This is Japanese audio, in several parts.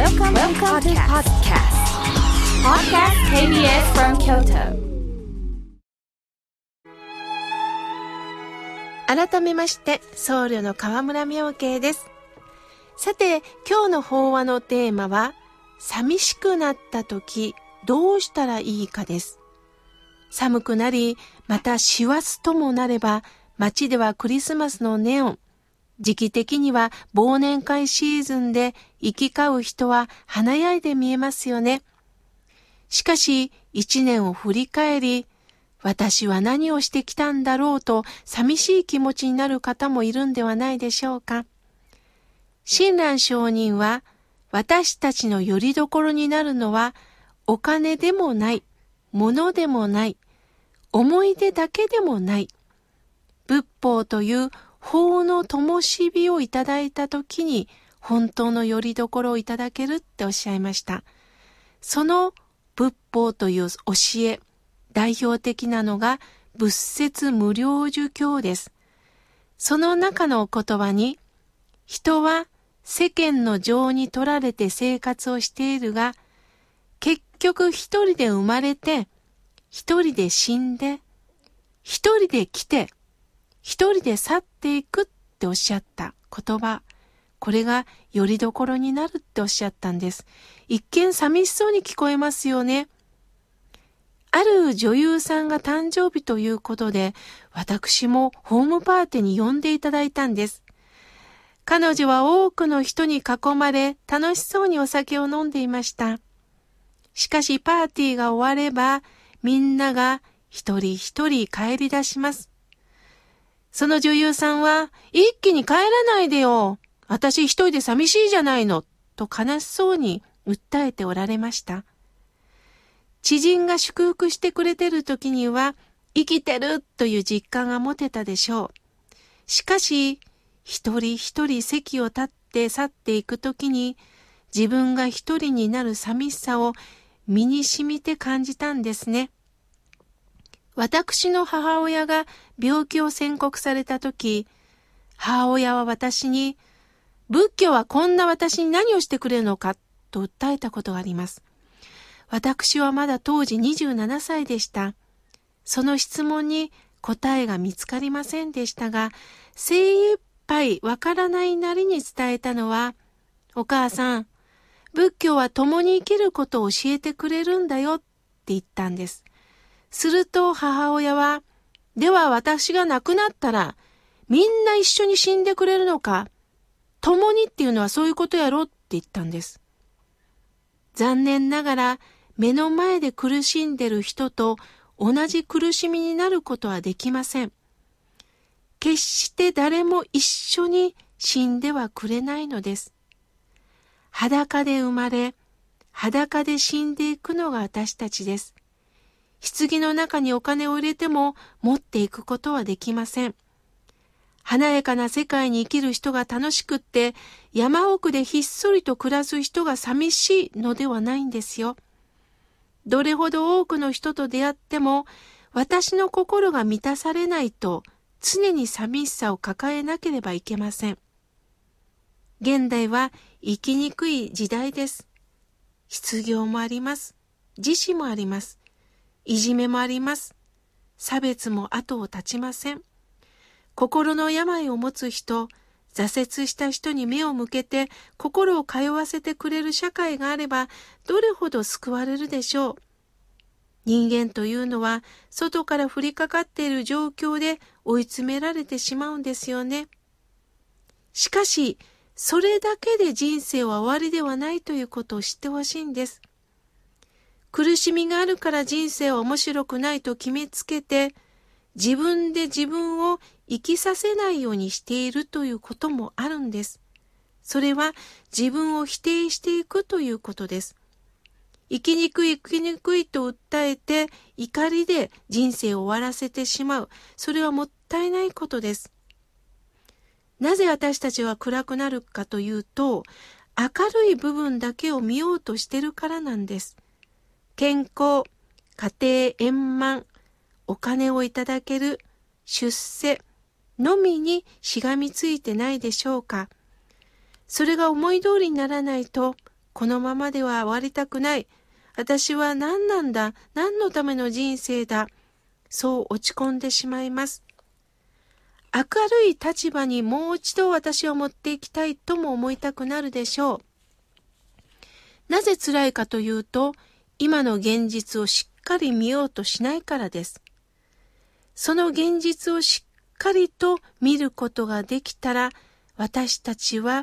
Welcome, Welcome to podcast. Podcast KBS from Kyoto. 改めまして、僧侶の河村明慶です。さて、今日の法話のテーマは、寂しくなった時、どうしたらいいかです。寒くなり、また師走ともなれば、街ではクリスマスのネオン、時期的には忘年会シーズンで行き交う人は華やいで見えますよね。しかし、一年を振り返り、私は何をしてきたんだろうと寂しい気持ちになる方もいるんではないでしょうか。親鸞上人は、私たちの拠り所になるのは、お金でもない、物でもない、思い出だけでもない。仏法という法の灯火をいただいたときに、本当の拠り所をいただけるっておっしゃいました。その仏法という教え、代表的なのが仏説無料儒教です。その中の言葉に、人は世間の情に取られて生活をしているが、結局一人で生まれて、一人で死んで、一人で来て、一人で去っていくっておっしゃった言葉。これが拠り所になるっておっしゃったんです。一見寂しそうに聞こえますよね。ある女優さんが誕生日ということで、私もホームパーティーに呼んでいただいたんです。彼女は多くの人に囲まれ、楽しそうにお酒を飲んでいました。しかしパーティーが終われば、みんなが一人一人帰り出します。その女優さんは、一気に帰らないでよ。私一人で寂しいじゃないの。と悲しそうに訴えておられました。知人が祝福してくれてる時には、生きてるという実感が持てたでしょう。しかし、一人一人席を立って去っていく時に、自分が一人になる寂しさを身に染みて感じたんですね。私の母親が病気を宣告された時、母親は私に、仏教はこんな私に何をしてくれるのか？と訴えたことがあります。私はまだ当時27歳でした。その質問に答えが見つかりませんでしたが、精一杯わからないなりに伝えたのは、お母さん、仏教は共に生きることを教えてくれるんだよって言ったんです。すると母親は、では私が亡くなったら、みんな一緒に死んでくれるのか？共にっていうのはそういうことやろ？って言ったんです。残念ながら、目の前で苦しんでる人と同じ苦しみになることはできません。決して誰も一緒に死んではくれないのです。裸で生まれ、裸で死んでいくのが私たちです。棺の中にお金を入れても持っていくことはできません。華やかな世界に生きる人が楽しくって山奥でひっそりと暮らす人が寂しいのではないんですよ。どれほど多くの人と出会っても私の心が満たされないと常に寂しさを抱えなければいけません。現代は生きにくい時代です。失業もあります。自死もあります。いじめもあります。差別も後を絶ちません。心の病を持つ人、挫折した人に目を向けて心を通わせてくれる社会があればどれほど救われるでしょう。人間というのは外から降りかかっている状況で追い詰められてしまうんですよね。しかし、それだけで人生は終わりではないということを知ってほしいんです。苦しみがあるから人生は面白くないと決めつけて、自分で自分を生きさせないようにしているということもあるんです。それは自分を否定していくということです。生きにくい生きにくいと訴えて怒りで人生を終わらせてしまう。それはもったいないことです。なぜ私たちは暗くなるかというと、明るい部分だけを見ようとしてるからなんです。健康、家庭円満、お金をいただける、出世のみにしがみついてないでしょうか。それが思い通りにならないとこのままでは終わりたくない。私は何なんだ何のための人生だそう落ち込んでしまいます。明るい立場にもう一度私を持っていきたいとも思いたくなるでしょう。なぜ辛いかというと、今の現実をしっかり見ようとしないからです。その現実をしっかりと見ることができたら、私たちは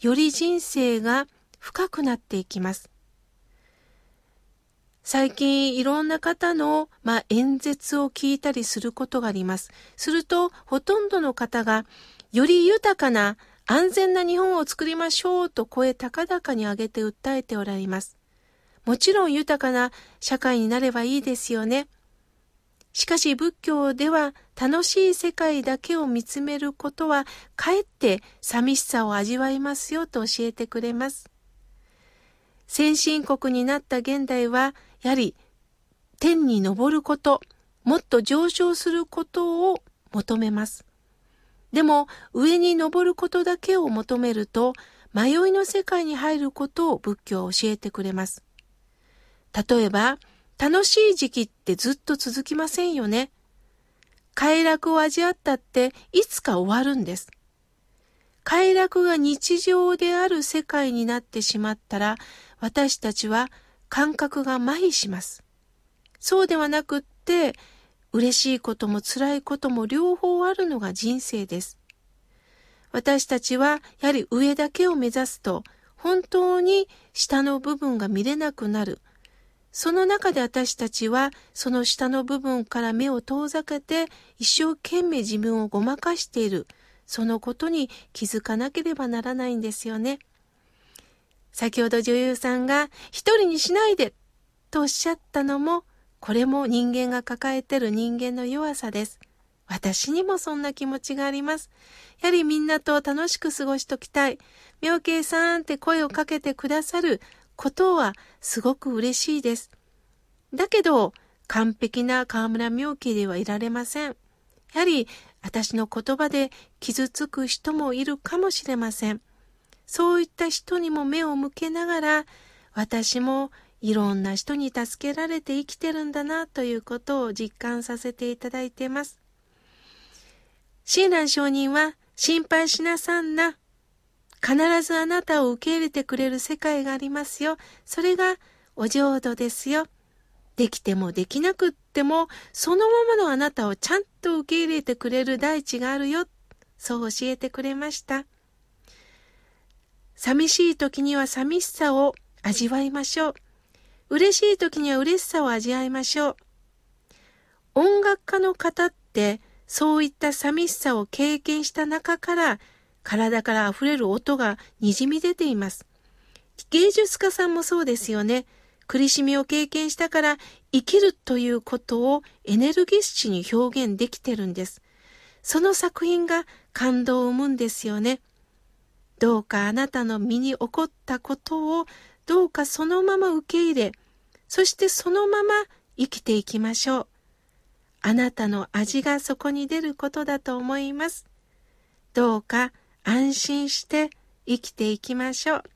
より人生が深くなっていきます。最近いろんな方の、まあ、演説を聞いたりすることがあります。すると、ほとんどの方が、より豊かな安全な日本を作りましょうと声高々に上げて訴えておられます。もちろん豊かな社会になればいいですよね。しかし仏教では楽しい世界だけを見つめることはかえって寂しさを味わいますよと教えてくれます。先進国になった現代はやはり天に昇ること、もっと上昇することを求めます。でも上に登ることだけを求めると迷いの世界に入ることを仏教は教えてくれます。例えば、楽しい時期ってずっと続きませんよね。快楽を味わったっていつか終わるんです。快楽が日常である世界になってしまったら、私たちは感覚が麻痺します。そうではなくって、嬉しいことも辛いことも両方あるのが人生です。私たちはやはり上だけを目指すと、本当に下の部分が見れなくなる。その中で私たちはその下の部分から目を遠ざけて一生懸命自分をごまかしている。そのことに気づかなければならないんですよね。先ほど女優さんが一人にしないでとおっしゃったのも、これも人間が抱えている人間の弱さです。私にもそんな気持ちがあります。やはりみんなと楽しく過ごしときたい。妙慶さんって声をかけてくださることはすごく嬉しいです。だけど、完璧な河村妙慶ではいられません。やはり私の言葉で傷つく人もいるかもしれません。そういった人にも目を向けながら、私もいろんな人に助けられて生きてるんだなということを実感させていただいています。親鸞上人は心配しなさんな。必ずあなたを受け入れてくれる世界がありますよ。それがお浄土ですよ。できてもできなくっても、そのままのあなたをちゃんと受け入れてくれる大地があるよ。そう教えてくれました。寂しい時には寂しさを味わいましょう。嬉しい時には嬉しさを味わいましょう。音楽家の方ってそういった寂しさを経験した中から体から溢れる音が滲み出ています。芸術家さんもそうですよね。苦しみを経験したから生きるということをエネルギッシュに表現できてるんです。その作品が感動を生むんですよね。どうかあなたの身に起こったことをどうかそのまま受け入れ、そしてそのまま生きていきましょう。あなたの味がそこに出ることだと思います。どうか安心して生きていきましょう。